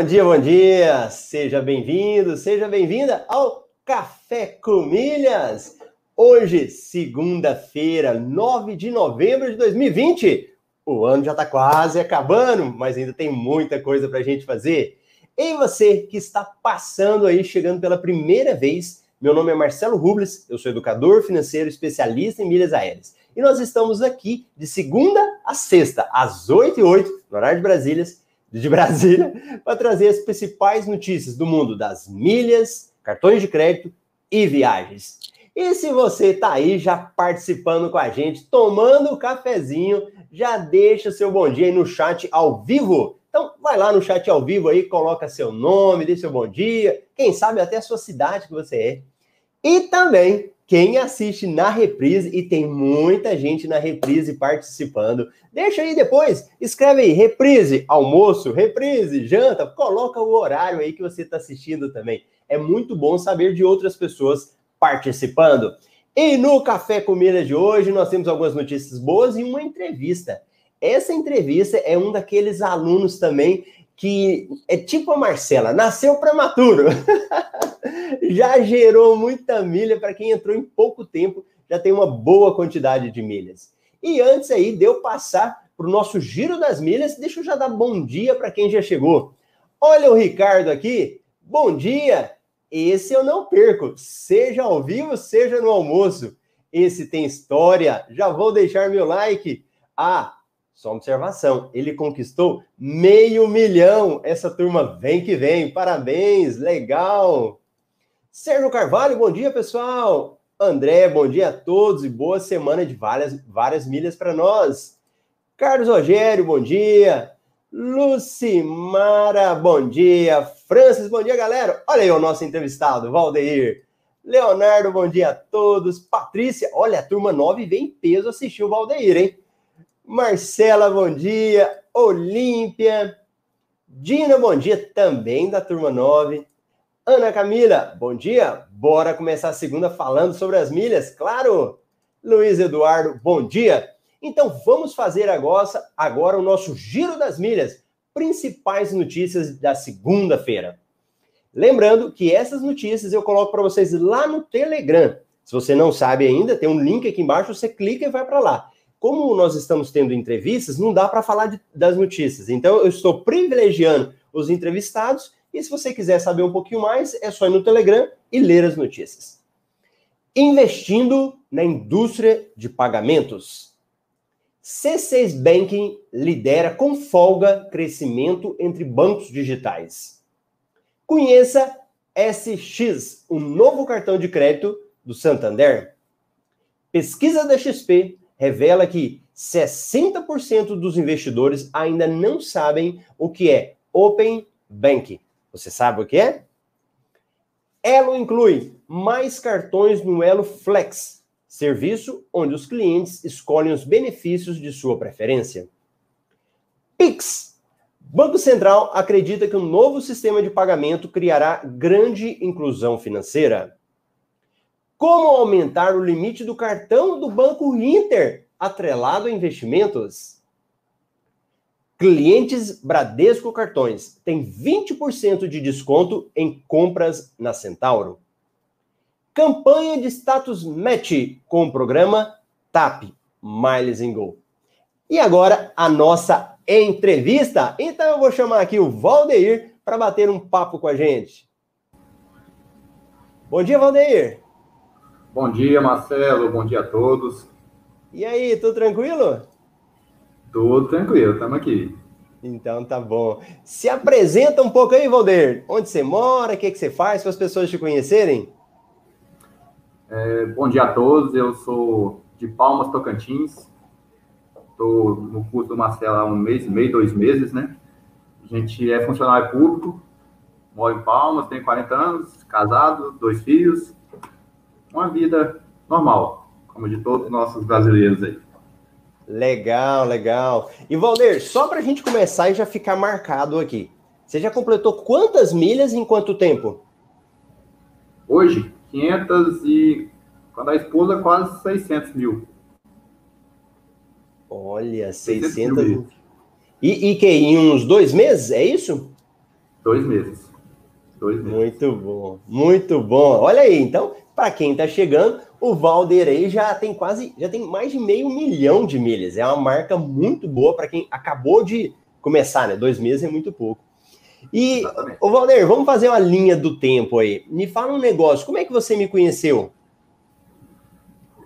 Bom dia, bom dia! Seja bem-vindo, seja bem-vinda ao Café com Milhas. Hoje, segunda-feira, 9 de novembro de 2020. O ano já está quase acabando, mas ainda tem muita coisa para a gente fazer. E você que está passando aí, chegando pela primeira vez, meu nome é Marcelo Rubles, eu sou educador financeiro especialista em milhas aéreas. E nós estamos aqui de segunda a sexta, às 8 e 8, no horário de Brasília, de Brasília, para trazer as principais notícias do mundo das milhas, cartões de crédito e viagens. E se você está aí já participando com a gente, tomando o um cafezinho, já deixa seu bom dia aí no chat ao vivo. Então, vai lá no chat ao vivo aí, coloca seu nome, deixa seu bom dia, quem sabe até a sua cidade que você é. E também quem assiste na reprise, e tem muita gente na reprise participando. Deixa aí depois, escreve aí, reprise, almoço, reprise, janta, coloca o horário aí que você está assistindo também. É muito bom saber de outras pessoas participando. E no Café com Milhas de hoje, nós temos algumas notícias boas e uma entrevista. Essa entrevista é um daqueles alunos também que é tipo a Marcela, nasceu prematuro. já gerou muita milha para quem entrou em pouco tempo, já tem uma boa quantidade de milhas. E antes aí de eu passar para o nosso giro das milhas, deixa eu já dar bom dia para quem já chegou. Olha o Ricardo aqui. Bom dia. Esse eu não perco, seja ao vivo, seja no almoço. Esse tem história. Já vou deixar meu like. Ah, só observação, ele conquistou meio milhão. Essa turma vem que vem. Parabéns, legal. Sérgio Carvalho, bom dia, pessoal. André, bom dia a todos e boa semana de várias, várias milhas para nós. Carlos Rogério, bom dia. Lucimara, bom dia. Francis, bom dia, galera. Olha aí o nosso entrevistado, Valdeir. Leonardo, bom dia a todos. Patrícia, olha, a turma 9 vem em peso assistir o Valdeir, hein? Marcela, bom dia. Olímpia. Dina, bom dia, também da turma 9. Ana Camila, bom dia. Bora começar a segunda falando sobre as milhas, claro. Luiz Eduardo, bom dia. Então vamos fazer agora, agora o nosso giro das milhas, principais notícias da segunda-feira. Lembrando que essas notícias eu coloco para vocês lá no Telegram. Se você não sabe ainda, tem um link aqui embaixo, você clica e vai para lá como nós estamos tendo entrevistas, não dá para falar de, das notícias. Então, eu estou privilegiando os entrevistados. E se você quiser saber um pouquinho mais, é só ir no Telegram e ler as notícias. Investindo na indústria de pagamentos. C6 Banking lidera com folga crescimento entre bancos digitais. Conheça SX, o novo cartão de crédito do Santander. Pesquisa da XP revela que 60% dos investidores ainda não sabem o que é Open Bank. Você sabe o que é? Elo inclui mais cartões no Elo Flex, serviço onde os clientes escolhem os benefícios de sua preferência. Pix. Banco Central acredita que um novo sistema de pagamento criará grande inclusão financeira. Como aumentar o limite do cartão do Banco Inter atrelado a investimentos? Clientes Bradesco Cartões têm 20% de desconto em compras na Centauro. Campanha de status match com o programa TAP Miles and Go. E agora a nossa entrevista. Então eu vou chamar aqui o Valdeir para bater um papo com a gente. Bom dia, Valdeir. Bom dia, Marcelo. Bom dia a todos. E aí, tudo tranquilo? Tudo tranquilo, estamos aqui. Então tá bom. Se apresenta um pouco aí, Valder. Onde você mora, o que, que você faz, para as pessoas te conhecerem? É, bom dia a todos, eu sou de Palmas, Tocantins. Estou no curso do Marcelo há um mês e meio, dois meses, né? A gente é funcionário público, moro em Palmas, tenho 40 anos, casado, dois filhos uma vida normal, como de todos os nossos brasileiros aí. Legal, legal. E Valder, só para a gente começar e já ficar marcado aqui, você já completou quantas milhas em quanto tempo? Hoje, 500 e quando a esposa quase 600 mil. Olha, 600 mil. E, e que em uns dois meses, é isso? Dois meses. Dois meses. Muito bom, muito bom. Olha aí, então, para quem está chegando, o Valder aí já tem quase, já tem mais de meio milhão de milhas. É uma marca muito boa para quem acabou de começar, né? Dois meses é muito pouco. E, o Valder, vamos fazer uma linha do tempo aí. Me fala um negócio, como é que você me conheceu?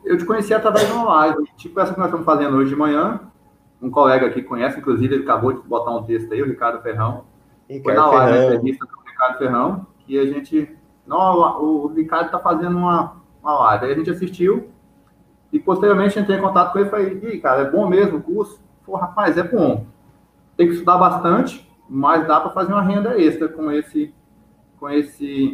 Eu te conheci através de uma live, tipo essa que nós estamos fazendo hoje de manhã. Um colega aqui conhece, inclusive, ele acabou de botar um texto aí, o Ricardo Ferrão. Ricardo Foi na live, Ferrão. entrevista com o Ricardo Ferrão, que a gente. Não, o Ricardo está fazendo uma, uma live. Aí a gente assistiu e posteriormente entrei em contato com ele e falei, Ih, cara, é bom mesmo o curso? Pô, rapaz, é bom. Tem que estudar bastante, mas dá para fazer uma renda extra com esse, com esse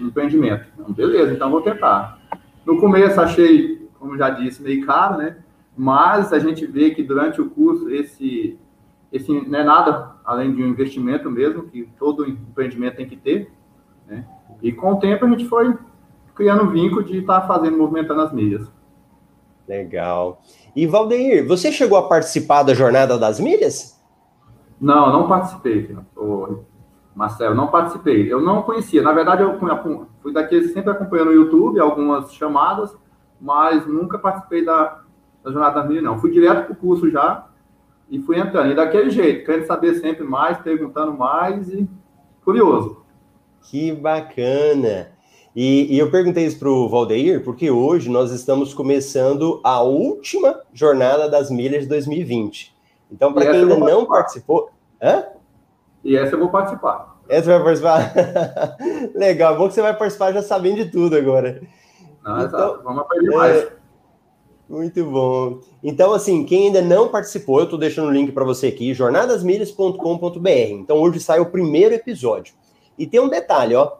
empreendimento. Então, beleza, então vou tentar. No começo achei, como já disse, meio caro, né? Mas a gente vê que durante o curso esse, esse não é nada além de um investimento mesmo, que todo empreendimento tem que ter. Né? E com o tempo a gente foi criando um vínculo de estar tá fazendo, movimentando as milhas. Legal. E Valdeir, você chegou a participar da Jornada das Milhas? Não, não participei, Marcelo, não participei. Eu não conhecia. Na verdade, eu fui daqueles sempre acompanhando no YouTube algumas chamadas, mas nunca participei da, da Jornada das Milhas, não. Fui direto para o curso já e fui entrando. E daquele jeito, querendo saber sempre mais, perguntando mais e curioso. Que bacana! E, e, eu perguntei isso para o Valdeir, porque hoje nós estamos começando a última jornada das milhas de 2020. Então, para quem ainda não participou. Hã? E essa eu vou participar. Essa vai participar? Legal, bom que você vai participar já sabendo de tudo agora. Não, então, vamos aprender mais. É... Muito bom. Então, assim, quem ainda não participou, eu estou deixando o link para você aqui, jornadasmilhas.com.br. Então, hoje sai o primeiro episódio. E tem um detalhe, ó.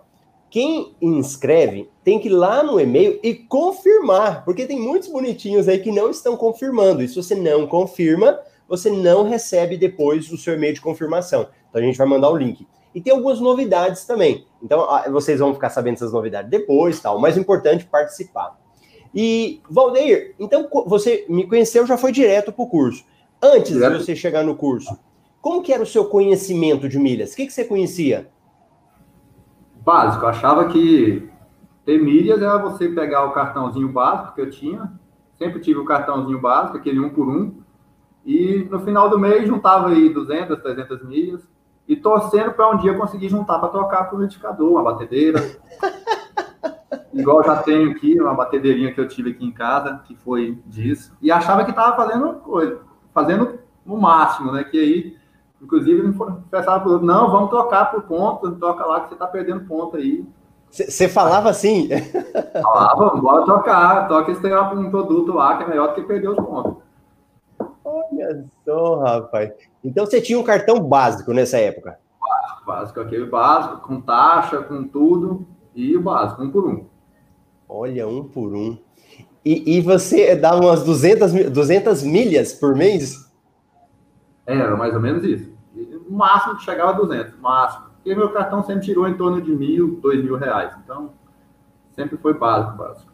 Quem inscreve tem que ir lá no e-mail e confirmar, porque tem muitos bonitinhos aí que não estão confirmando. E se você não confirma, você não recebe depois o seu e-mail de confirmação. Então a gente vai mandar o link. E tem algumas novidades também. Então vocês vão ficar sabendo essas novidades depois, tal. O mais importante participar. E Valdeir, então você me conheceu, já foi direto para o curso. Antes direto. de você chegar no curso, como que era o seu conhecimento de milhas? O que, que você conhecia? Básico, eu achava que ter milhas era você pegar o cartãozinho básico que eu tinha. Sempre tive o cartãozinho básico, aquele um por um e no final do mês juntava aí 200, 300 milhas e torcendo para um dia conseguir juntar para trocar para o liquidificador, uma batedeira. Igual já tenho aqui, uma batedeirinha que eu tive aqui em casa, que foi disso. E achava que estava fazendo coisa, fazendo o máximo, né? Que aí, inclusive, me confessava para outro, não, vamos trocar por ponto, troca lá que você está perdendo ponto aí. Você falava assim? Falava, bora trocar, troca esse um produto lá que é melhor do que perder os pontos. Olha só, rapaz. Então você tinha um cartão básico nessa época? Básico, básico, aquele básico, com taxa, com tudo, e o básico, um por um. Olha, um por um. E, e você dava umas 200, 200 milhas por mês? Era mais ou menos isso. O máximo que chegava a 200, máximo. Porque meu cartão sempre tirou em torno de mil, dois mil reais. Então, sempre foi básico, básico.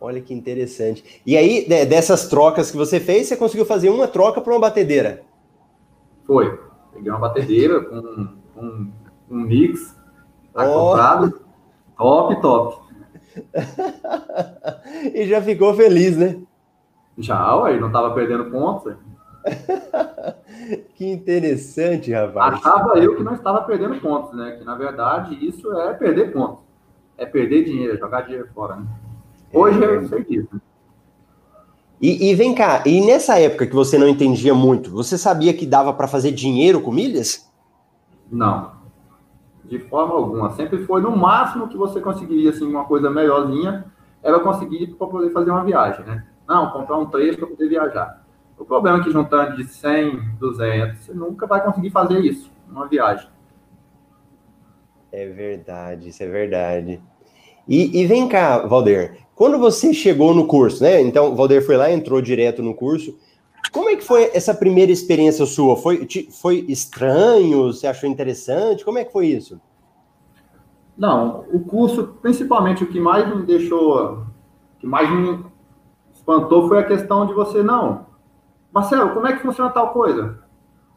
Olha que interessante. E aí, dessas trocas que você fez, você conseguiu fazer uma troca para uma batedeira? Foi. Peguei uma batedeira com um, um mix tá oh. comprado. Top, top. e já ficou feliz, né? Já, ué, não estava perdendo pontos. que interessante, rapaz. Achava eu que não estava perdendo pontos, né? Que na verdade isso é perder pontos. É perder dinheiro, é jogar dinheiro fora, né? Hoje eu sei disso. E, e, vem cá, e nessa época que você não entendia muito, você sabia que dava para fazer dinheiro com milhas? Não, de forma alguma. Sempre foi no máximo que você conseguiria, assim, uma coisa melhorzinha, era conseguir para poder fazer uma viagem, né? Não, comprar um trecho para poder viajar. O problema é que juntando de 100, 200, você nunca vai conseguir fazer isso, numa viagem. É verdade, isso é verdade. E, e vem cá, Valder, quando você chegou no curso, né? Então, o Valder foi lá, entrou direto no curso. Como é que foi essa primeira experiência sua? Foi, foi estranho? Você achou interessante? Como é que foi isso? Não, o curso, principalmente o que mais me deixou, o que mais me espantou foi a questão de você, não, Marcelo, como é que funciona tal coisa?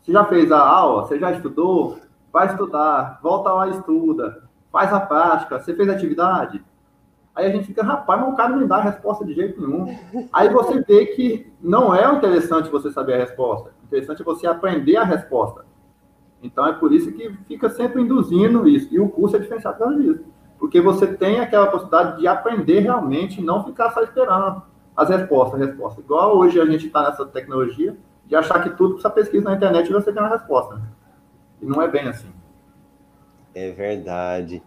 Você já fez a aula? Você já estudou? vai estudar, volta lá e estuda, faz a prática, você fez atividade? Aí a gente fica, rapaz, mas o cara não dá a resposta de jeito nenhum. Aí você vê que não é interessante você saber a resposta. O interessante é você aprender a resposta. Então é por isso que fica sempre induzindo isso. E o curso é diferenciado por causa disso. Porque você tem aquela possibilidade de aprender realmente e não ficar só esperando as respostas, respostas. Igual hoje a gente está nessa tecnologia de achar que tudo precisa pesquisa na internet e você tem a resposta. E não é bem assim. É verdade.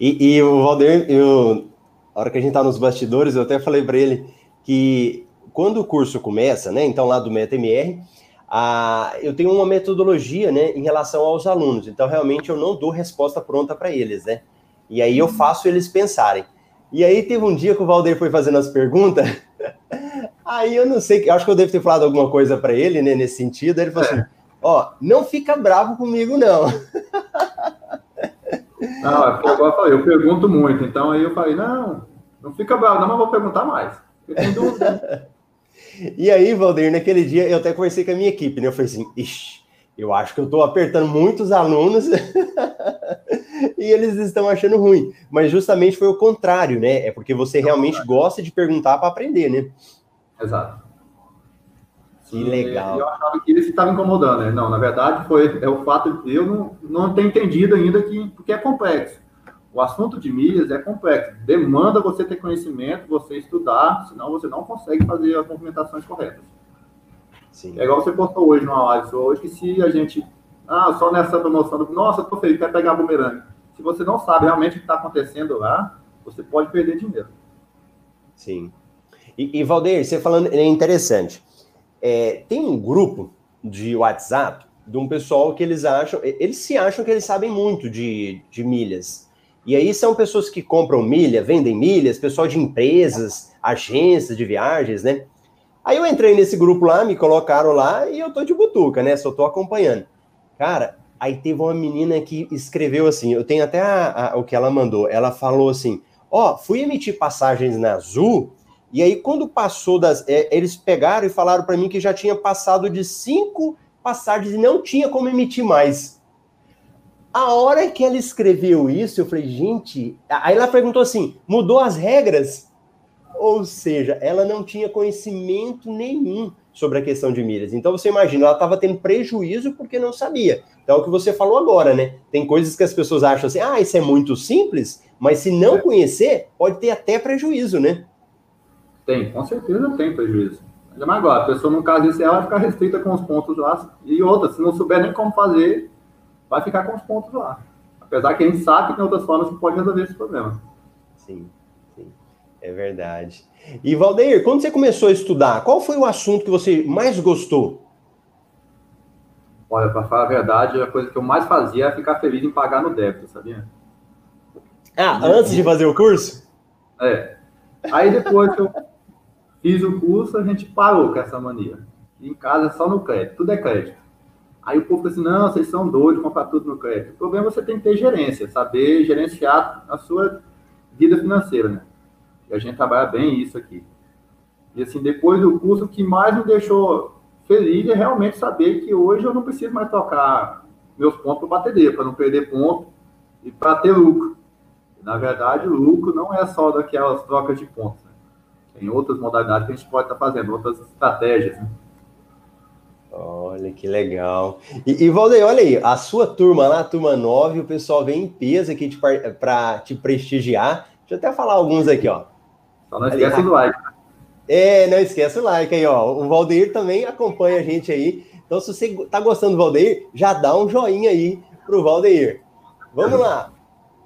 E, e o Valdir, eu, a hora que a gente está nos bastidores, eu até falei para ele que quando o curso começa, né, então lá do MetaMR, a, eu tenho uma metodologia, né, em relação aos alunos. Então, realmente, eu não dou resposta pronta para eles, né? E aí eu faço eles pensarem. E aí teve um dia que o Valdir foi fazendo as perguntas, aí eu não sei, acho que eu devo ter falado alguma coisa para ele, né, nesse sentido. Aí ele falou é. assim: ó, não fica bravo comigo, não. Não, é igual eu falei, eu pergunto muito, então aí eu falei, não, não fica bravo, não, mas vou perguntar mais. e aí, Valdir, naquele dia eu até conversei com a minha equipe, né? Eu falei assim, ixi, eu acho que eu estou apertando muitos alunos e eles estão achando ruim. Mas justamente foi o contrário, né? É porque você realmente gosta de perguntar para aprender, né? Exato. Que legal. Eu achava que ele estava incomodando, né? Não, na verdade, foi é o fato de eu não, não ter entendido ainda que porque é complexo. O assunto de milhas é complexo. Demanda você ter conhecimento, você estudar, senão você não consegue fazer as movimentações corretas. Sim. É igual você postou hoje numa live hoje, que se a gente. Ah, só nessa promoção. Nossa, tô feliz, quer pegar bumerangue. Se você não sabe realmente o que está acontecendo lá, você pode perder dinheiro. Sim. E, e Valdeir, você falando, é interessante. É, tem um grupo de WhatsApp de um pessoal que eles acham, eles se acham que eles sabem muito de, de milhas. E aí são pessoas que compram milha, vendem milhas, pessoal de empresas, agências de viagens, né? Aí eu entrei nesse grupo lá, me colocaram lá e eu tô de butuca, né? Só tô acompanhando. Cara, aí teve uma menina que escreveu assim, eu tenho até a, a, o que ela mandou. Ela falou assim: Ó, oh, fui emitir passagens na Azul e aí, quando passou das. É, eles pegaram e falaram para mim que já tinha passado de cinco passagens e não tinha como emitir mais. A hora que ela escreveu isso, eu falei, gente. Aí ela perguntou assim: mudou as regras? Ou seja, ela não tinha conhecimento nenhum sobre a questão de milhas. Então você imagina, ela estava tendo prejuízo porque não sabia. Então é o que você falou agora, né? Tem coisas que as pessoas acham assim, ah, isso é muito simples, mas se não conhecer, pode ter até prejuízo, né? Tem, com certeza tem prejuízo. Mas agora, a pessoa, no caso desse, ela vai ficar restrita com os pontos lá. E outra, se não souber nem como fazer, vai ficar com os pontos lá. Apesar que a gente sabe que tem outras formas que pode resolver esse problema. Sim. É verdade. E, Valdeir, quando você começou a estudar, qual foi o assunto que você mais gostou? Olha, para falar a verdade, a coisa que eu mais fazia era ficar feliz em pagar no débito, sabia? Ah, antes de fazer o curso? É. Aí depois que eu Fiz o curso, a gente parou com essa mania. Em casa é só no crédito, tudo é crédito. Aí o povo assim, não, vocês são doidos, comprar tudo no crédito. O problema é você tem que ter gerência, saber gerenciar a sua vida financeira, né? E a gente trabalha bem isso aqui. E assim, depois do curso, o que mais me deixou feliz é realmente saber que hoje eu não preciso mais tocar meus pontos para bater para não perder ponto e para ter lucro. Na verdade, o lucro não é só daquelas trocas de pontos. Tem outras modalidades que a gente pode estar fazendo, outras estratégias. Né? Olha que legal. E, e Valdeir, olha aí, a sua turma lá, a turma 9, o pessoal vem em peso aqui para te prestigiar. Deixa eu até falar alguns aqui, ó. Só não esquece ali, do like. É, não esquece o like aí, ó. O Valdeir também acompanha a gente aí. Então, se você tá gostando do Valdeir, já dá um joinha aí pro Valdeir. Vamos lá.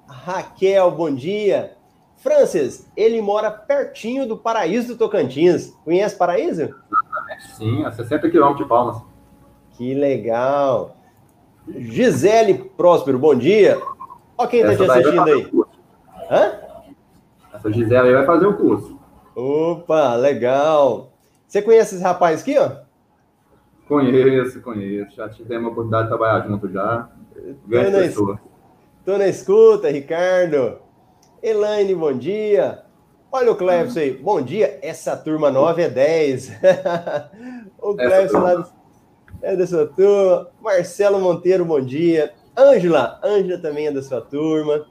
Raquel, bom dia. Francis, ele mora pertinho do Paraíso do Tocantins. Conhece Paraíso? Sim, a 60 quilômetros de Palmas. Que legal. Gisele Próspero, bom dia. Olha quem está te assistindo aí. Hã? Essa Gisele aí vai fazer o curso. Opa, legal. Você conhece esse rapaz aqui, ó? Conheço, conheço. Já tivemos a oportunidade de trabalhar junto já. Grande tô pessoa. Tô na escuta, Ricardo. Elaine, bom dia. Olha o Clebson aí, bom dia. Essa turma 9 é 10. o Clebson lá é dessa turma. Marcelo Monteiro, bom dia. Ângela, Ângela também é da sua turma.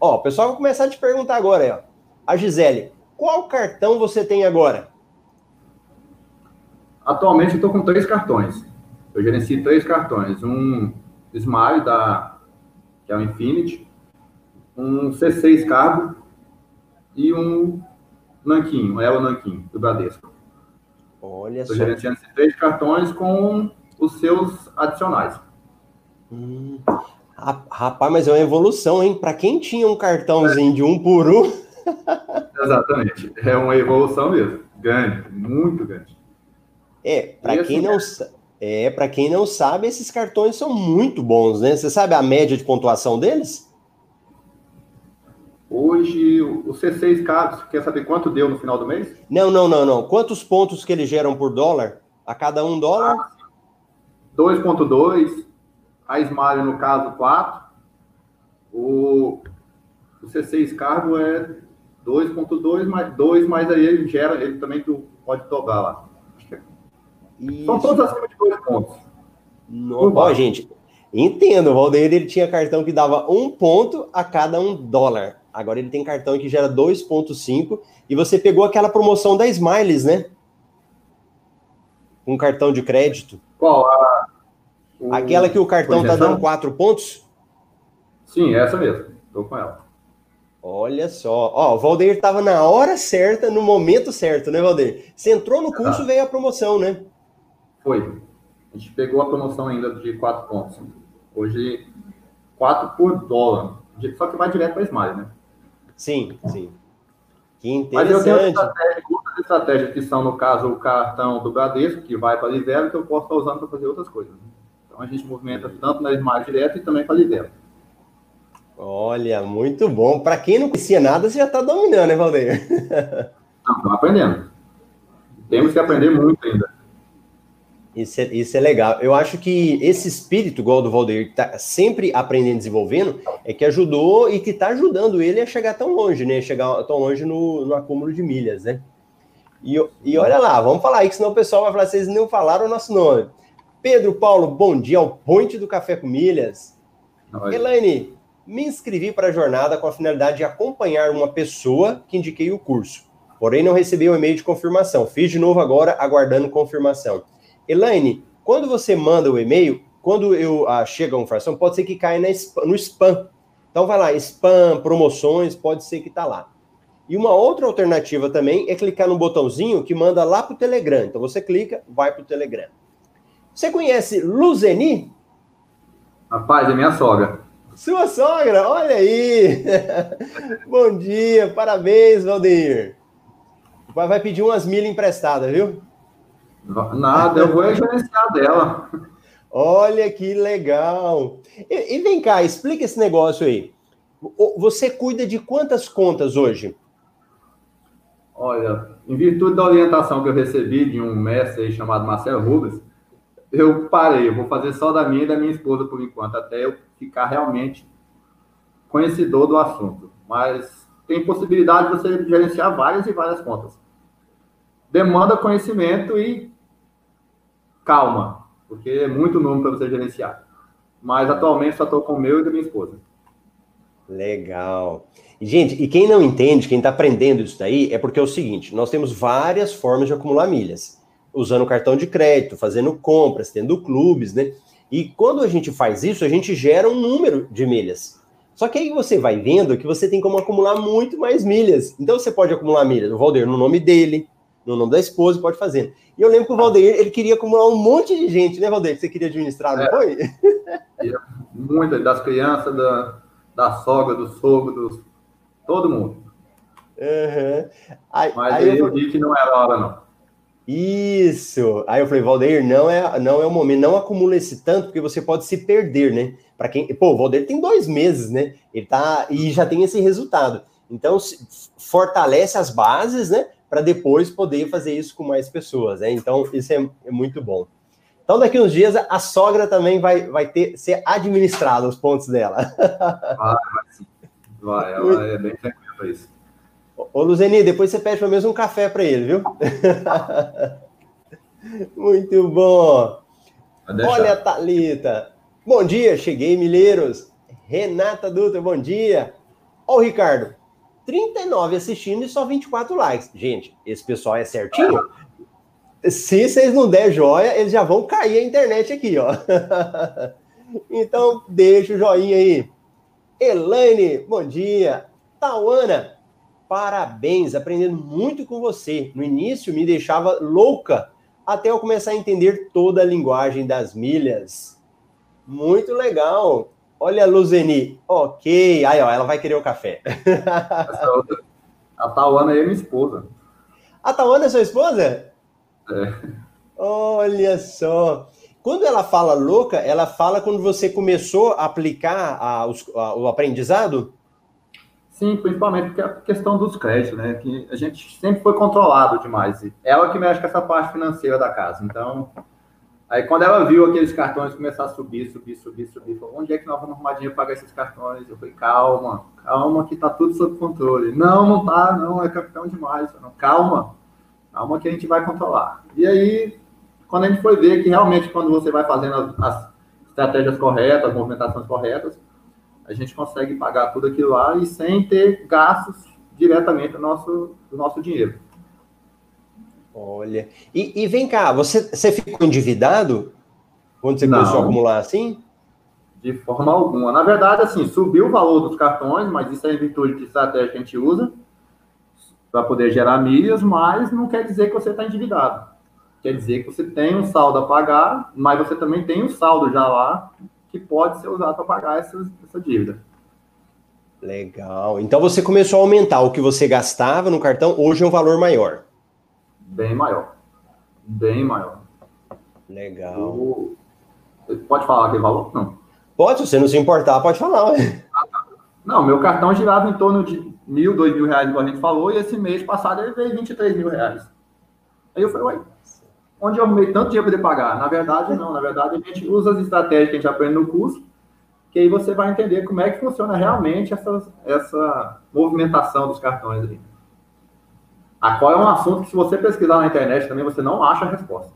Ó, o pessoal vai começar a te perguntar agora, aí, ó. A Gisele, qual cartão você tem agora? Atualmente eu estou com três cartões. Eu gerencio três cartões. Um Smile, da, que é o Infinity, um C6 Carbo e um Nanquim, Elo Nanquim, do Bradesco. Olha Estou gerenciando esses três cartões com os seus adicionais. Hum, rapaz, mas é uma evolução, hein? Para quem tinha um cartãozinho é. de um por um. Exatamente. É uma evolução mesmo. Grande, muito grande. É, para quem não é, para quem não sabe, esses cartões são muito bons, né? Você sabe a média de pontuação deles? Hoje, o C6 Cards, quer saber quanto deu no final do mês? Não, não, não, não. Quantos pontos que eles geram por dólar? A cada um dólar? Ah, 2,2. A Smile, no caso, 4. O, o C6 Cargo é 2,2 mais 2, mas aí ele gera, ele também tu pode dobrar lá. Isso. São todos acima de dois pontos. Ó, gente, entendo, o Valdeir ele tinha cartão que dava um ponto a cada um dólar. Agora ele tem cartão que gera 2,5 e você pegou aquela promoção da Smiles, né? Um cartão de crédito. Qual? A, o... Aquela que o cartão tá dando 4 pontos? Sim, essa mesmo. Tô com ela. Olha só. Ó, o Valdeir tava na hora certa, no momento certo, né, Valdeir? Você entrou no curso, ah. veio a promoção, né? Foi. A gente pegou a promoção ainda de 4 pontos. Hoje, 4 por dólar. Só que vai direto para a Smile, né? Sim, sim. Que interessante. Mas eu tenho estratégia, outras estratégias que são, no caso, o cartão do Bradesco, que vai para a Livelo, que eu posso estar usando para fazer outras coisas. Então a gente movimenta tanto na Smile direto e também para a Livelo. Olha, muito bom. Para quem não conhecia nada, você já está dominando, né, Valdeir? Estamos aprendendo. Temos que aprender muito ainda. Isso é, isso é legal. Eu acho que esse espírito, igual do Valdeir, que tá sempre aprendendo e desenvolvendo, é que ajudou e que está ajudando ele a chegar tão longe, né? Chegar tão longe no, no acúmulo de milhas, né? E, e olha lá, vamos falar aí, que senão o pessoal vai falar, vocês não falaram o nosso nome. Pedro Paulo, bom dia ao Ponte do Café com Milhas. Elaine, me inscrevi para a jornada com a finalidade de acompanhar uma pessoa que indiquei o curso. Porém, não recebi o e-mail de confirmação. Fiz de novo agora, aguardando confirmação. Elaine, quando você manda o e-mail, quando eu ah, chega a informação, pode ser que caia no spam. Então vai lá, spam, promoções, pode ser que tá lá. E uma outra alternativa também é clicar no botãozinho que manda lá para o Telegram. Então você clica, vai para o Telegram. Você conhece Luzeni? Rapaz, é minha sogra. Sua sogra, olha aí! Bom dia, parabéns, Valdeir. O pai vai pedir umas milhas emprestadas, viu? Nada, eu vou gerenciar dela. Olha que legal. E, e, vem cá, explica esse negócio aí. Você cuida de quantas contas hoje? Olha, em virtude da orientação que eu recebi de um mestre chamado Marcelo Rubens, eu parei, eu vou fazer só da minha e da minha esposa por enquanto, até eu ficar realmente conhecedor do assunto. Mas tem possibilidade de você gerenciar várias e várias contas. Demanda conhecimento e calma, porque é muito número para você gerenciar. Mas atualmente só estou com o meu e da minha esposa. Legal. Gente, e quem não entende, quem está aprendendo isso daí, é porque é o seguinte: nós temos várias formas de acumular milhas. Usando cartão de crédito, fazendo compras, tendo clubes, né? E quando a gente faz isso, a gente gera um número de milhas. Só que aí você vai vendo que você tem como acumular muito mais milhas. Então você pode acumular milhas, o Valder, no nome dele, no nome da esposa, pode fazer. E eu lembro que o Valdeir, ele queria acumular um monte de gente, né, Valdeir? Você queria administrar, não é, foi? Muitas, das crianças, da, da sogra, do sogro, dos, todo mundo. Uhum. Aí, Mas aí, eu, vi que não era hora, não. Isso. Aí eu falei, Valdeir, não é, não é o momento, não acumula esse tanto, porque você pode se perder, né? Para quem, pô, o Valdeir tem dois meses, né? Ele tá e já tem esse resultado. Então, fortalece as bases, né? para depois poder fazer isso com mais pessoas. Né? Então, isso é, é, muito bom. Então, daqui uns dias, a sogra também vai, vai ter ser administrada os pontos dela. Vai, vai sim. Vai, ela é bem tranquila isso. Ô, Luzeni, depois você pede pelo menos um café para ele, viu? muito bom. Olha, Thalita. Bom dia, cheguei, Milheiros. Renata Dutra, bom dia. Ó, o Ricardo, 39 assistindo e só 24 likes. Gente, esse pessoal é certinho? Se vocês não der joia, eles já vão cair a internet aqui, ó. Então, deixa o joinha aí. Elaine, bom dia. Tauana, parabéns, aprendendo muito com você. No início me deixava louca até eu começar a entender toda a linguagem das milhas. Muito legal. Olha a Luzeni. Ok. Aí, ó, ela vai querer o café. a Tauana é minha esposa. A Tauana é sua esposa? É. Olha só. Quando ela fala louca, ela fala quando você começou a aplicar a, a, o aprendizado? Sim, principalmente porque a questão dos créditos, né? Que a gente sempre foi controlado demais. Ela que mexe com essa parte financeira da casa. Então, aí quando ela viu aqueles cartões começar a subir, subir, subir, subir, falou: onde é que nós vamos arrumar para pagar esses cartões? Eu falei: calma, calma, que tá tudo sob controle. Não, não tá, não, é capitão demais. Calma, calma que a gente vai controlar. E aí, quando a gente foi ver que realmente, quando você vai fazendo as, as estratégias corretas, as movimentações corretas, a gente consegue pagar tudo aquilo lá e sem ter gastos diretamente do nosso, do nosso dinheiro. Olha, e, e vem cá, você, você ficou endividado quando você Não, começou a acumular assim? De forma alguma. Na verdade, assim, subiu o valor dos cartões, mas isso é em virtude de estratégia que a gente usa para poder gerar milhas, mas não quer dizer que você está endividado. Quer dizer que você tem um saldo a pagar, mas você também tem um saldo já lá que pode ser usado para pagar essa, essa dívida. Legal. Então você começou a aumentar o que você gastava no cartão, hoje é um valor maior. Bem maior. Bem maior. Legal. O... Pode falar aquele valor? Não. Pode, se você não se importar, pode falar. Não, meu cartão girava em torno de mil, dois mil reais, como a gente falou, e esse mês passado ele veio 23 mil reais. Aí eu falei, uai, onde eu arrumei tanto dinheiro para poder pagar. Na verdade, não. Na verdade, a gente usa as estratégias que a gente aprende no curso, que aí você vai entender como é que funciona realmente essa, essa movimentação dos cartões aí. A qual é um assunto que, se você pesquisar na internet também, você não acha a resposta.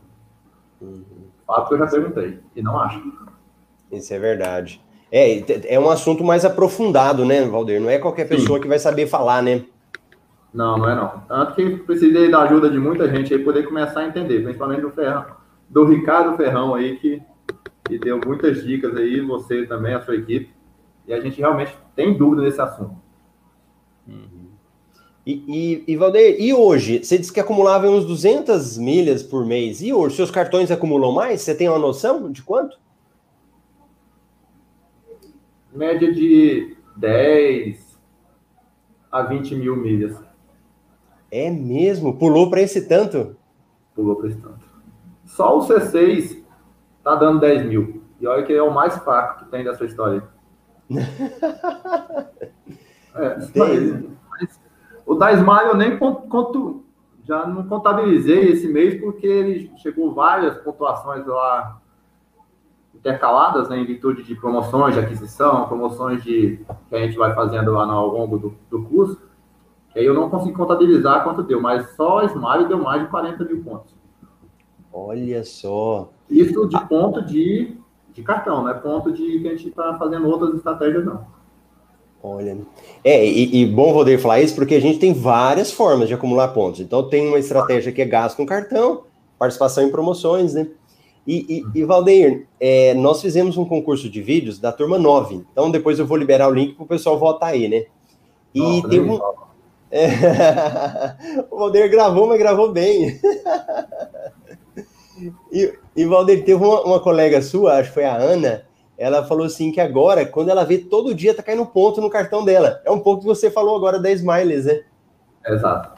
Uhum. Fato que eu já perguntei, e não acha. Isso é verdade. É, é um assunto mais aprofundado, né, Valdir? Não é qualquer pessoa Sim. que vai saber falar, né? Não, não é não. Tanto que precisei da ajuda de muita gente aí poder começar a entender, principalmente do Ferrão, do Ricardo Ferrão aí, que, que deu muitas dicas aí, você também, a sua equipe, e a gente realmente tem dúvida nesse assunto. Uhum. E, e, e Valdeir, e hoje? Você disse que acumulava uns 200 milhas por mês. E hoje, seus cartões acumulam mais? Você tem uma noção de quanto? Média de 10 a 20 mil milhas. É mesmo? Pulou para esse tanto? Pulou para esse tanto. Só o C6 tá dando 10 mil. E olha que é o mais fraco que tem dessa história. é, mas, mas, o da Smile eu nem conto, já não contabilizei esse mês porque ele chegou várias pontuações lá intercaladas, né, em virtude de promoções de aquisição, promoções de, que a gente vai fazendo lá ao longo do, do curso. Aí eu não consegui contabilizar quanto deu, mas só a Smile deu mais de 40 mil pontos. Olha só. Isso de ponto de, de cartão, não é ponto de que a gente está fazendo outras estratégias, não. Olha. É, e, e bom poder falar isso porque a gente tem várias formas de acumular pontos. Então tem uma estratégia que é gasto com cartão, participação em promoções, né? E, e, e Valdeir, é, nós fizemos um concurso de vídeos da turma 9. Então depois eu vou liberar o link para o pessoal votar aí, né? E Nossa, tem um, é... o Valdir gravou, mas gravou bem. e, e Valdir, teve uma, uma, colega sua, acho que foi a Ana, ela falou assim que agora, quando ela vê todo dia, tá caindo ponto no cartão dela. É um pouco que você falou agora da Smiles, né? Exato.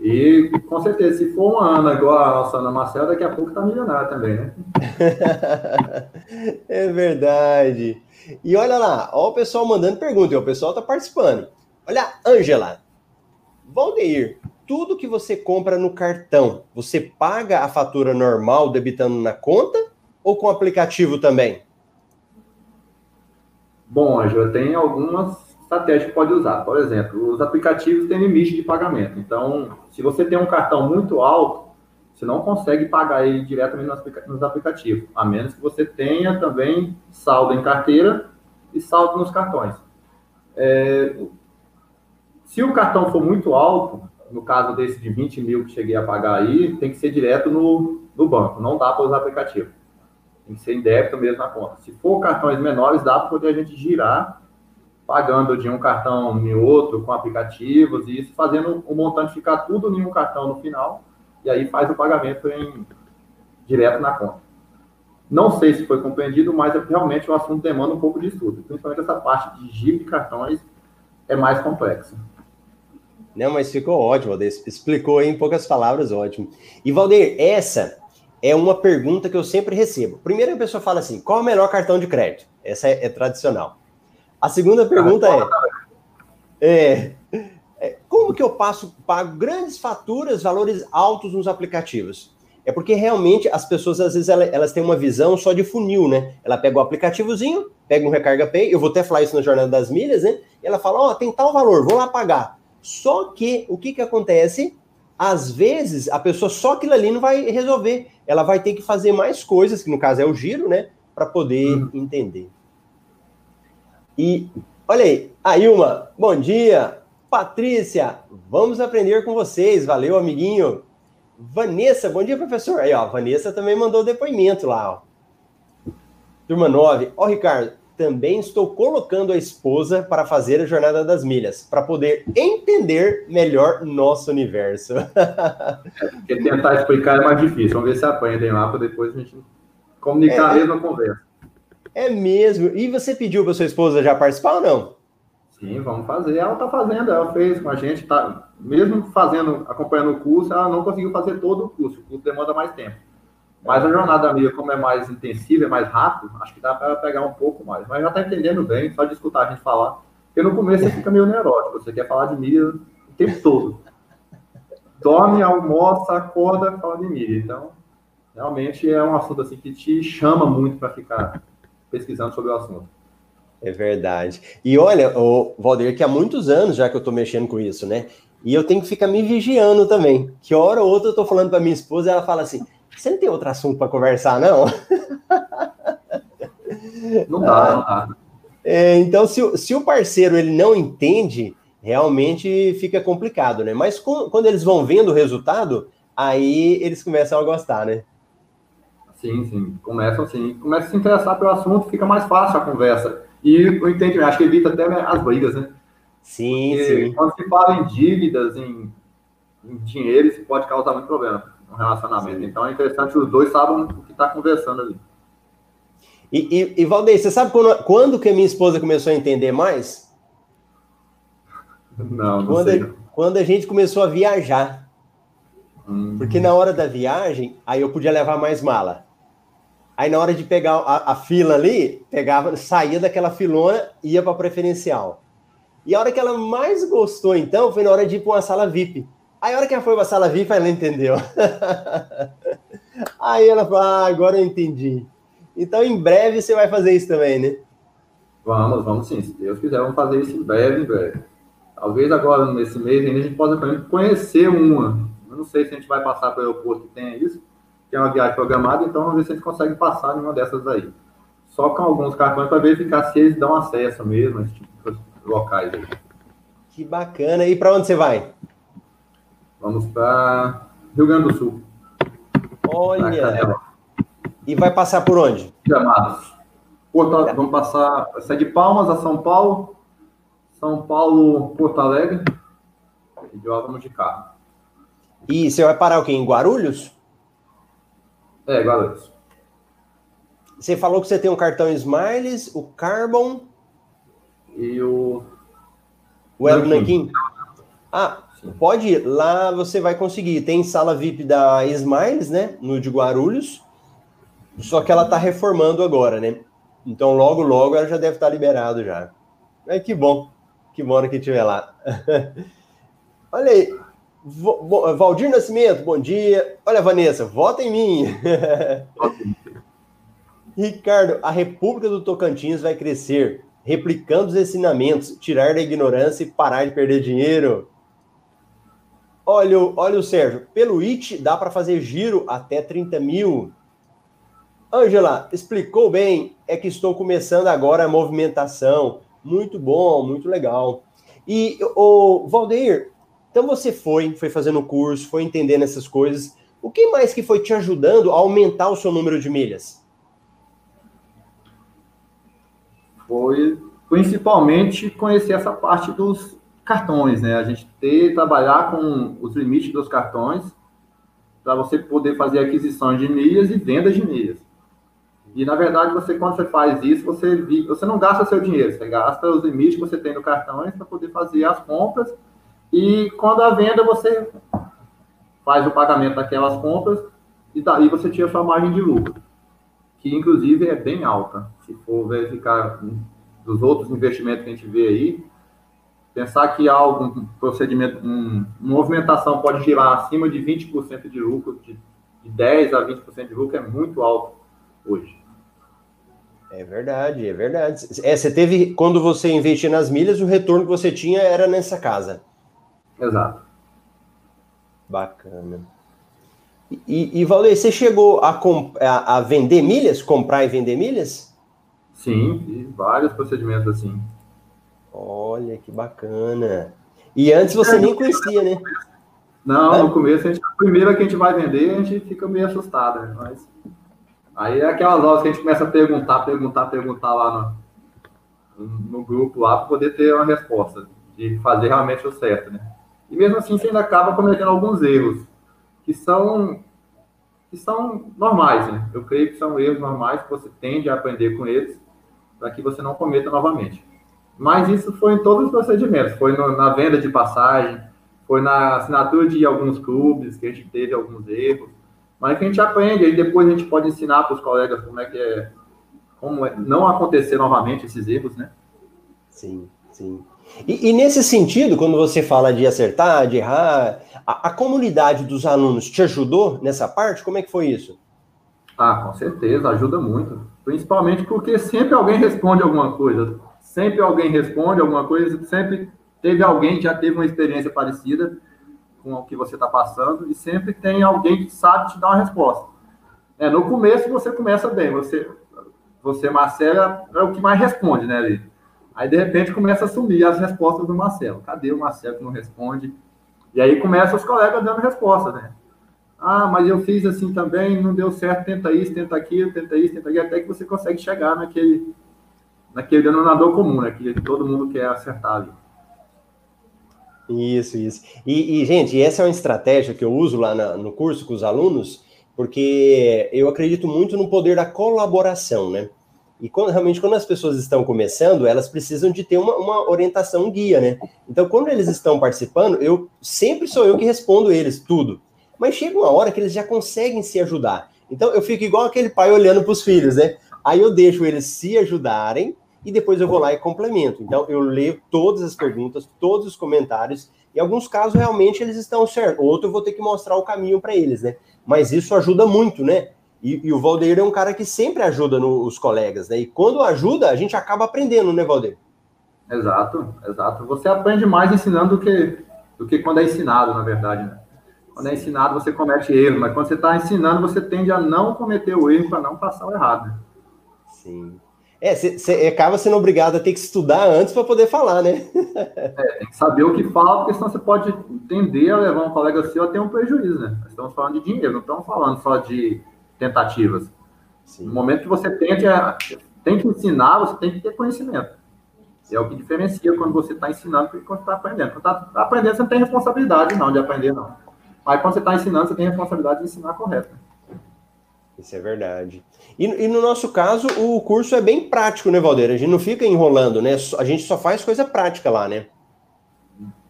E com certeza, se for uma Ana igual a nossa Ana Marcela, daqui a pouco tá milionária também, né? é verdade. E olha lá, ó o pessoal mandando pergunta, o pessoal tá participando. Olha, Ângela, Valdeir, tudo que você compra no cartão, você paga a fatura normal debitando na conta ou com aplicativo também? Bom, já tem algumas estratégias que pode usar. Por exemplo, os aplicativos têm limite de pagamento. Então, se você tem um cartão muito alto, você não consegue pagar ele diretamente nos aplicativos, a menos que você tenha também saldo em carteira e saldo nos cartões. É, se o cartão for muito alto, no caso desse de 20 mil que cheguei a pagar aí, tem que ser direto no, no banco, não dá para usar aplicativo. Tem que ser em débito mesmo na conta. Se for cartões menores, dá para poder a gente girar, pagando de um cartão em outro, com aplicativos, e isso fazendo o montante ficar tudo em um cartão no final, e aí faz o pagamento em, direto na conta. Não sei se foi compreendido, mas realmente o assunto demanda um pouco de estudo. Principalmente essa parte de giro de cartões é mais complexa. Não, mas ficou ótimo, Valdeir. Explicou em poucas palavras, ótimo. E, Valdeir, essa é uma pergunta que eu sempre recebo. Primeiro a pessoa fala assim, qual é o melhor cartão de crédito? Essa é, é tradicional. A segunda pergunta é, é, é, como que eu passo, pago grandes faturas, valores altos nos aplicativos? É porque realmente as pessoas, às vezes, elas, elas, têm uma visão só de funil, né? Ela pega o aplicativozinho, pega um Recarga Pay, eu vou até falar isso na Jornada das Milhas, né? E ela fala, ó, oh, tem tal valor, vou lá pagar. Só que, o que que acontece? Às vezes, a pessoa só aquilo ali não vai resolver. Ela vai ter que fazer mais coisas, que no caso é o giro, né? Para poder uhum. entender. E, olha aí, a Ilma, bom dia. Patrícia, vamos aprender com vocês. Valeu, amiguinho. Vanessa, bom dia, professor. Aí, ó, Vanessa também mandou depoimento lá, ó. Turma 9. Ó, Ricardo, também estou colocando a esposa para fazer a jornada das milhas, para poder entender melhor nosso universo. Porque tentar explicar é mais difícil. Vamos ver se apanha lá para depois a gente comunicar é, a mesma conversa. É mesmo. E você pediu para sua esposa já participar ou não? Sim, vamos fazer. Ela está fazendo, ela fez com a gente, tá, mesmo fazendo, acompanhando o curso, ela não conseguiu fazer todo o curso. O curso demanda mais tempo. Mas a jornada minha, como é mais intensiva, é mais rápido, acho que dá para pegar um pouco mais. Mas já está entendendo bem, só de escutar a gente falar. Porque no começo você fica meio neurótico, você quer falar de milha o tempo todo. Dorme, almoça, acorda, fala de milha. Então, realmente é um assunto assim que te chama muito para ficar pesquisando sobre o assunto. É verdade. E olha, o Valdir, que há muitos anos já que eu estou mexendo com isso, né? E eu tenho que ficar me vigiando também. Que hora ou outra eu estou falando para minha esposa ela fala assim: você não tem outro assunto para conversar, não? Não dá, não dá. É, então, se, se o parceiro ele não entende, realmente fica complicado, né? Mas com, quando eles vão vendo o resultado, aí eles começam a gostar, né? Sim, sim. Começam assim, começam a se interessar pelo assunto, fica mais fácil a conversa. E o entendimento, acho que evita até as brigas, né? Sim, Porque sim. Quando se fala em dívidas, em, em dinheiro, isso pode causar muito problema no relacionamento. Sim. Então é interessante os dois sabem o que está conversando ali. E, e, e Valdeir, você sabe quando, quando que a minha esposa começou a entender mais? Não, não quando, sei. A, quando a gente começou a viajar. Hum. Porque na hora da viagem, aí eu podia levar mais mala. Aí na hora de pegar a, a fila ali, pegava, saía daquela filona, ia para preferencial. E a hora que ela mais gostou, então, foi na hora de ir para uma sala VIP. Aí a hora que ela foi para a sala VIP, ela entendeu. Aí ela falou: ah, agora eu entendi. Então, em breve, você vai fazer isso também, né? Vamos, vamos sim. Se Deus quiser, vamos fazer isso em breve, em breve. Talvez agora, nesse mês, a gente possa conhecer uma. Eu não sei se a gente vai passar pelo aeroporto que tenha isso que é uma viagem programada, então vamos ver se a gente consegue passar em uma dessas aí. Só com alguns cartões para verificar se eles dão acesso mesmo a esse tipo de locais aí. Que bacana. E para onde você vai? Vamos para Rio Grande do Sul. Olha. E vai passar por onde? Gramados. Porto, é. Vamos passar, sair de Palmas a São Paulo, São Paulo, Porto Alegre, e de lá vamos de carro. E você vai parar o quê? Em Guarulhos? É, isso. Você falou que você tem um cartão Smiles, o Carbon. E o. O Elo Nankin. Ah. Pode ir. Lá você vai conseguir. Tem sala VIP da Smiles, né? No de Guarulhos. Só que ela tá reformando agora, né? Então logo, logo ela já deve estar tá liberado já. É que bom. Que bom que tiver lá. Olha aí. Valdir Nascimento, bom dia. Olha, Vanessa, vota em mim. Ricardo, a República do Tocantins vai crescer, replicando os ensinamentos, tirar da ignorância e parar de perder dinheiro. Olha, olha o Sérgio, pelo IT dá para fazer giro até 30 mil. Ângela, explicou bem, é que estou começando agora a movimentação. Muito bom, muito legal. E o Valdeir, então você foi, foi fazendo o curso, foi entendendo essas coisas. O que mais que foi te ajudando a aumentar o seu número de milhas? Foi principalmente conhecer essa parte dos cartões, né? A gente ter trabalhar com os limites dos cartões para você poder fazer aquisições de milhas e vendas de milhas. E na verdade, você quando você faz isso, você você não gasta seu dinheiro, você gasta os limites que você tem no cartão para poder fazer as compras. E quando a venda você faz o pagamento daquelas compras e daí você tira sua margem de lucro, que inclusive é bem alta. Se for verificar dos outros investimentos que a gente vê aí, Pensar que algo, um procedimento, um, uma movimentação pode girar acima de 20% de lucro, de, de 10% a 20% de lucro, é muito alto hoje. É verdade, é verdade. É, você teve, quando você investia nas milhas, o retorno que você tinha era nessa casa. Exato. Bacana. E, e Valdir, você chegou a, a, a, vender milhas, comprar e vender milhas? Sim, vários procedimentos assim. Olha que bacana. E antes você nem conhecia, né? Não, no começo, a, gente, a primeira que a gente vai vender, a gente fica meio assustado, né? Mas aí é aquelas horas que a gente começa a perguntar, perguntar, perguntar lá no, no grupo lá para poder ter uma resposta, de fazer realmente o certo, né? E mesmo assim você ainda acaba cometendo alguns erros que são que são normais, né? Eu creio que são erros normais que você tende a aprender com eles para que você não cometa novamente. Mas isso foi em todos os procedimentos. Foi no, na venda de passagem, foi na assinatura de alguns clubes, que a gente teve alguns erros. Mas que a gente aprende, aí depois a gente pode ensinar para os colegas como é que é, como é, não acontecer novamente esses erros, né? Sim, sim. E, e, nesse sentido, quando você fala de acertar, de errar, a, a, comunidade dos alunos te ajudou nessa parte? Como é que foi isso? Ah, com certeza, ajuda muito. Principalmente porque sempre alguém responde alguma coisa sempre alguém responde alguma coisa, sempre teve alguém já teve uma experiência parecida com o que você está passando, e sempre tem alguém que sabe te dar uma resposta. É, no começo você começa bem, você, você Marcelo, é o que mais responde, né, ali. Aí, de repente, começa a sumir as respostas do Marcelo. Cadê o Marcelo que não responde? E aí começa os colegas dando resposta, né? Ah, mas eu fiz assim também, não deu certo, tenta isso, tenta aquilo, tenta isso, tenta aquilo, até que você consegue chegar naquele, naquele denominador comum, né? Que todo mundo quer acertar ali. Isso, isso. E, e, gente, essa é uma estratégia que eu uso lá na, no curso com os alunos, porque eu acredito muito no poder da colaboração, né? E quando, realmente, quando as pessoas estão começando, elas precisam de ter uma, uma orientação um guia, né? Então, quando eles estão participando, eu sempre sou eu que respondo eles tudo. Mas chega uma hora que eles já conseguem se ajudar. Então, eu fico igual aquele pai olhando para os filhos, né? Aí eu deixo eles se ajudarem e depois eu vou lá e complemento. Então, eu leio todas as perguntas, todos os comentários. Em alguns casos, realmente, eles estão certos. Outro, eu vou ter que mostrar o caminho para eles, né? Mas isso ajuda muito, né? E, e o Valdeir é um cara que sempre ajuda no, os colegas, né? E quando ajuda, a gente acaba aprendendo, né, Valdeir? Exato, exato. Você aprende mais ensinando do que, do que quando é ensinado, na verdade, né? Quando é ensinado, você comete erro, mas quando você está ensinando, você tende a não cometer o erro para não passar o errado. Sim. É, você acaba sendo obrigado a ter que estudar antes para poder falar, né? é, tem que saber o que fala, porque senão você pode tender a levar um colega seu a ter um prejuízo, né? Nós estamos falando de dinheiro, não estamos falando só de tentativas. Sim. No momento que você tente, tem que ensinar, você tem que ter conhecimento. É o que diferencia quando você está ensinando e quando está aprendendo. Quando está tá aprendendo, você não tem responsabilidade não de aprender, não. Mas quando você está ensinando, você tem responsabilidade de ensinar correto. Isso é verdade. E, e, no nosso caso, o curso é bem prático, né, Valdeira? A gente não fica enrolando, né? A gente só faz coisa prática lá, né?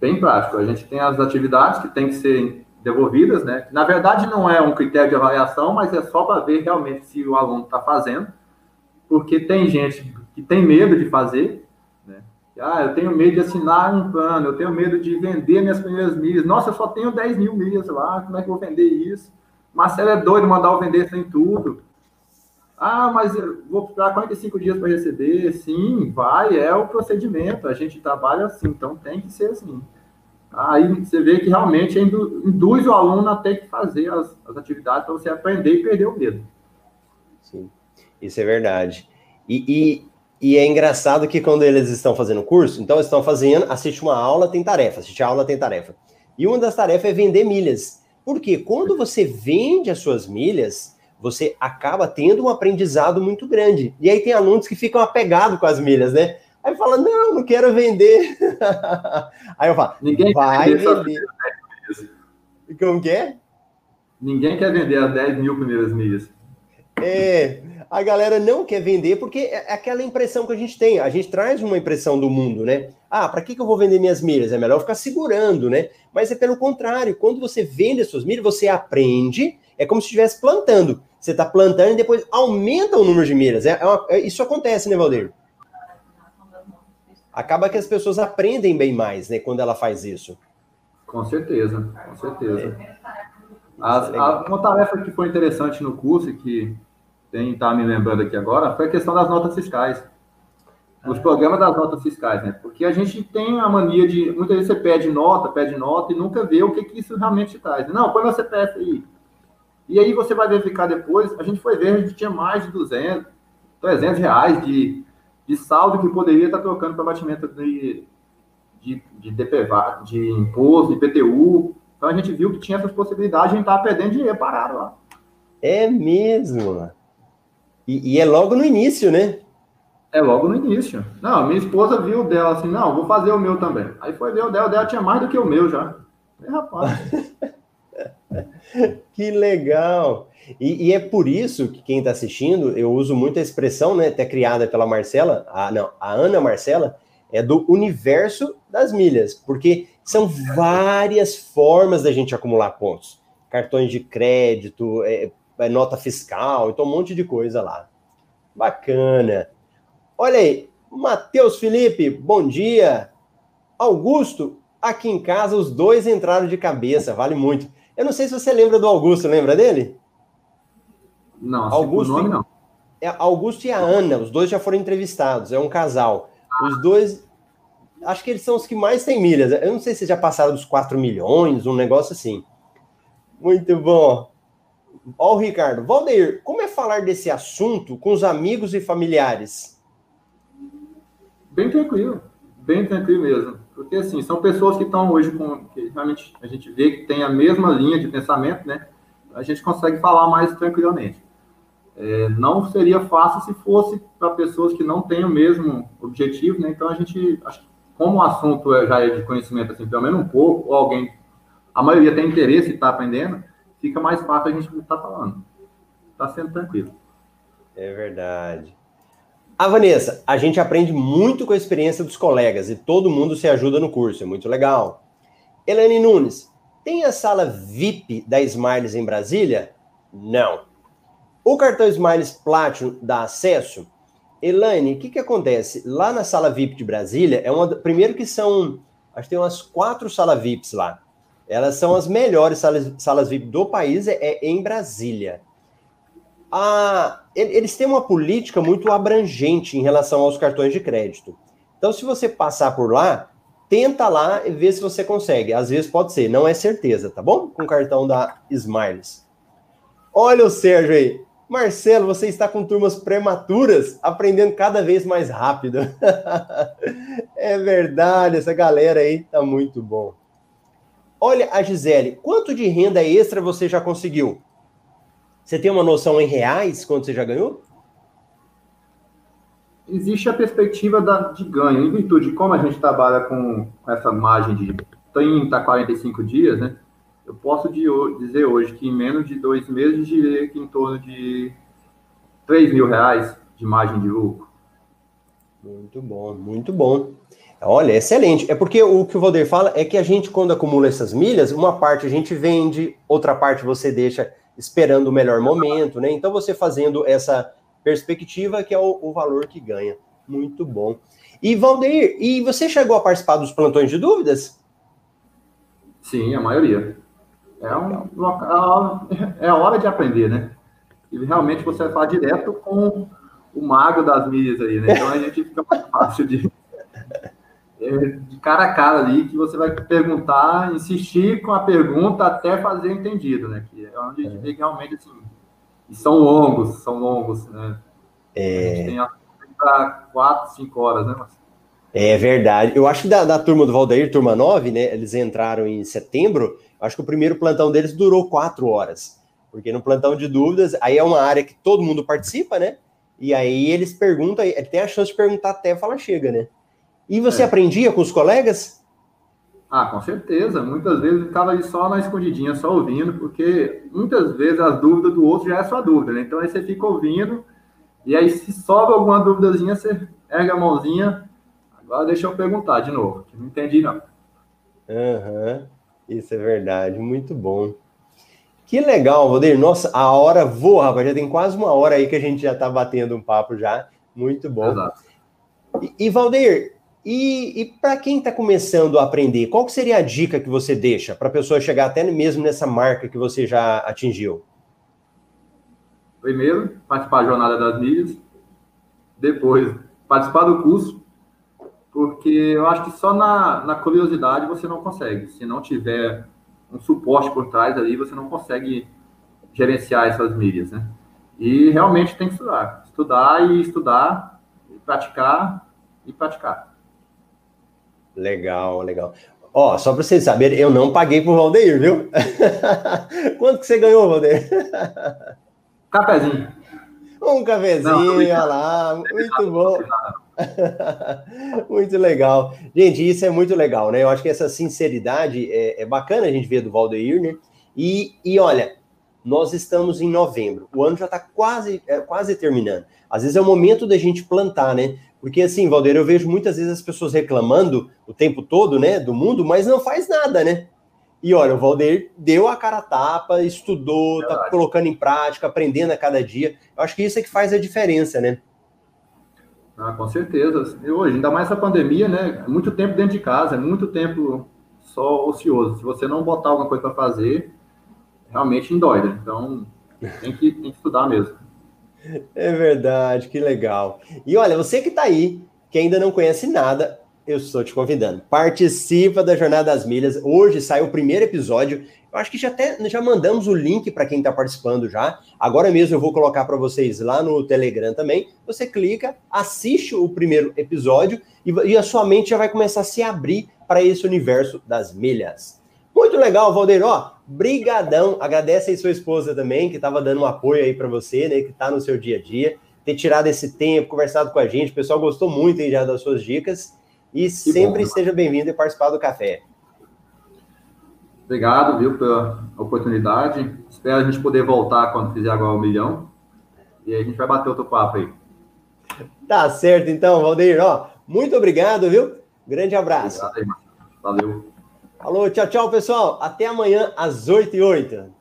Bem prático. A gente tem as atividades que tem que ser devolvidas, né? Na verdade, não é um critério de avaliação, mas é só para ver realmente se o aluno está fazendo. Porque tem gente que tem medo de fazer, né? Ah, eu tenho medo de assinar um plano, eu tenho medo de vender minhas primeiras milhas. Nossa, eu só tenho 10 mil milhas lá, como é que eu vou vender isso? Marcelo é doido mandar o vender sem tudo. Ah, mas eu vou ficar 45 dias para receber. Sim, vai, é o procedimento. A gente trabalha assim, então tem que ser assim. Aí você vê que realmente induz o aluno a ter que fazer as, as atividades para você aprender e perder o medo. Sim, isso é verdade. E, e, e, é engraçado que quando eles estão fazendo curso, então estão fazendo, assiste uma aula, tem tarefa, assiste a aula, tem tarefa. E uma das tarefas é vender milhas. Porque quando você vende as suas milhas, você acaba tendo um aprendizado muito grande. E aí tem alunos que ficam apegados com as milhas, né? Aí fala, não, não quero vender. aí eu falo, Ninguém vai vender. Como que é? Ninguém quer vender as 10 mil primeiras milhas. É, a galera não quer vender porque é aquela impressão que a gente tem. A gente traz uma impressão do mundo, né? Ah, para que, que eu vou vender minhas milhas? É melhor ficar segurando, né? Mas é pelo contrário. Quando você vende as suas milhas, você aprende. É como se estivesse plantando. Você está plantando e depois aumenta o número de milhas. É, é, uma, é isso acontece, né, Valdir? Acaba que as pessoas aprendem bem mais, né, quando ela faz isso. Com certeza, com certeza. É. As, a, uma tarefa que foi interessante no curso, que tem tá me lembrando aqui agora, foi a questão das notas fiscais. Os ah. programas das notas fiscais, né? Porque a gente tem a mania de, muitas vezes você pede nota, pede nota e nunca vê o que, que isso realmente traz. Não, põe meu CPF aí. E aí você vai verificar depois, a gente foi ver, a gente tinha mais de 200, 300 reais de, de saldo que poderia estar trocando para batimento de, de, de DPVA, de imposto, de PTU. Então a gente viu que tinha essas possibilidades, a gente estava perdendo dinheiro parado lá. É mesmo. E, e, é logo no início, né? É logo no início. Não, minha esposa viu o dela assim, não, vou fazer o meu também. Aí foi ver o dela, o dela tinha mais do que o meu já. É, rapaz. que legal! E, e, é por isso que quem está assistindo, eu uso muito a expressão, né, até criada pela Marcela, a, não, a Ana Marcela, é do universo das milhas, porque são várias formas da gente acumular pontos. Cartões de crédito, é nota fiscal, então um monte de coisa lá. Bacana. Olha aí, Matheus Felipe, bom dia. Augusto, aqui em casa os dois entraram de cabeça, vale muito. Eu não sei se você lembra do Augusto, lembra dele? Não, Augusto, nome, não. É Augusto e a Ana, os dois já foram entrevistados, é um casal. Os dois, acho que eles são os que mais têm milhas. Eu não sei se já passaram dos 4 milhões, um negócio assim. Muito bom. Ó, o Ricardo. Valdeir, como é falar desse assunto com os amigos e familiares? Bem tranquilo, bem tranquilo mesmo. Porque, assim, são pessoas que estão hoje com. que realmente a gente vê que tem a mesma linha de pensamento, né? A gente consegue falar mais tranquilamente. É, não seria fácil se fosse para pessoas que não têm o mesmo objetivo, né? Então, a gente. Como o assunto é, já é de conhecimento, assim, pelo menos um pouco, ou alguém. A maioria tem interesse em estar tá aprendendo, fica mais fácil a gente estar tá falando. Está sendo tranquilo. É verdade. A ah, Vanessa, a gente aprende muito com a experiência dos colegas e todo mundo se ajuda no curso, é muito legal. Elane Nunes, tem a sala VIP da Smiles em Brasília? Não. O cartão Smiles Platinum dá acesso? Elaine, o que, que acontece? Lá na sala VIP de Brasília, é uma. Primeiro que são. Acho que tem umas quatro salas VIPs lá. Elas são as melhores salas, salas VIP do país, é, é em Brasília a, eles têm uma política muito abrangente em relação aos cartões de crédito. Então, se você passar por lá, tenta lá e vê se você consegue. Às vezes pode ser, não é certeza, tá bom? Com o cartão da Smiles. Olha o Sérgio aí. Marcelo, você está com turmas prematuras, aprendendo cada vez mais rápido. é verdade, essa galera aí tá muito bom. Olha a Gisele, quanto de renda extra você já conseguiu? Você tem uma noção em reais quanto você já ganhou? Existe a perspectiva da, de ganho, em virtude de como a gente trabalha com, com essa margem de 30 a 45 dias, né? Eu posso de, dizer hoje que em menos de dois meses diria que em torno de 3 mil reais de margem de lucro. Muito bom, muito bom. Olha, excelente. É porque o que o Valdir fala é que a gente, quando acumula essas milhas, uma parte a gente vende, outra parte você deixa esperando o melhor momento, né? Então você fazendo essa perspectiva que é o, o valor que ganha. Muito bom. E Valdeir, e você chegou a participar dos plantões de dúvidas? Sim, a maioria. É, um, é a hora de aprender, né? E realmente você vai falar direto com o mago das milhas aí, né? Então a gente fica mais fácil de. É, de cara a cara ali, que você vai perguntar, insistir com a pergunta até fazer entendido, né? Que é onde a gente vê que realmente, assim, são longos, são longos, né? É... A gente tem para quatro, cinco horas, né, Marcelo? É verdade. Eu acho que da, da, turma do Valdeir, turma 9, né? Eles entraram em setembro. Acho que o primeiro plantão deles durou quatro horas. Porque no plantão de dúvidas, aí é uma área que todo mundo participa, né? E aí eles perguntam, ele tem a chance de perguntar até fala chega, né? E você é. aprendia com os colegas? Ah, com certeza. Muitas vezes ficava ali só na escondidinha, só ouvindo, porque muitas vezes as dúvidas do outro já é sua dúvida, né? Então aí você fica ouvindo, e aí se sobra alguma dúvidazinha, você erga a mãozinha. Agora deixa eu perguntar de novo, que não entendi não. Aham, uhum. isso é verdade, muito bom. Que legal, Valdir. Nossa, a hora voa, rapaz. Já tem quase uma hora aí que a gente já está batendo um papo já. Muito bom. Exato. E, e Valdir, e, e para quem está começando a aprender, qual seria a dica que você deixa para a pessoa chegar até mesmo nessa marca que você já atingiu? Primeiro, participar da jornada das milhas. Depois, participar do curso, porque eu acho que só na, na curiosidade você não consegue. Se não tiver um suporte por trás ali, você não consegue gerenciar essas milhas, né? E realmente tem que estudar. Estudar e estudar, e praticar e praticar. Legal, legal. Ó, só para vocês saberem, eu não paguei pro Valdeir, viu? Quanto que você ganhou, Valdeir? Cafezinho. Um cafezinho, não, olha lá, muito bom. muito legal. Gente, isso é muito legal, né? Eu acho que essa sinceridade é, é bacana a gente ver do Valdeir, né? E, e olha, nós estamos em novembro, o ano já está quase, é, quase terminando. Às vezes é o momento da gente plantar, né? Porque assim, Valdeir, eu vejo muitas vezes as pessoas reclamando o tempo todo, né, do mundo, mas não faz nada, né? E olha, o Valdeir deu a cara a tapa, estudou, está colocando em prática, aprendendo a cada dia. Eu acho que isso é que faz a diferença, né? Ah, com certeza. E hoje, ainda mais essa pandemia, né? Muito tempo dentro de casa, muito tempo só ocioso. Se você não botar alguma coisa para fazer, realmente indói, né? Então, tem que, tem que estudar mesmo. É verdade, que legal. E olha, você que está aí, que ainda não conhece nada, eu estou te convidando. Participa da Jornada das Milhas. Hoje sai o primeiro episódio. Eu acho que já até já mandamos o link para quem está participando já. Agora mesmo eu vou colocar para vocês lá no Telegram também. Você clica, assiste o primeiro episódio e, e a sua mente já vai começar a se abrir para esse universo das milhas. Muito legal, Valdeir. Ó, brigadão. Agradece aí sua esposa também, que estava dando um apoio aí para você, né? Que está no seu dia a dia. Ter tirado esse tempo, conversado com a gente. O pessoal gostou muito aí já das suas dicas. E que sempre bom, seja bem-vindo e participar do café. Obrigado, viu, pela oportunidade. Espero a gente poder voltar quando fizer agora um milhão. E aí a gente vai bater outro papo aí. Tá certo, então, Valdeir. Ó, muito obrigado, viu? Grande abraço. Obrigado aí, Valeu. Alô, tchau, tchau, pessoal. Até amanhã às 8 e 8.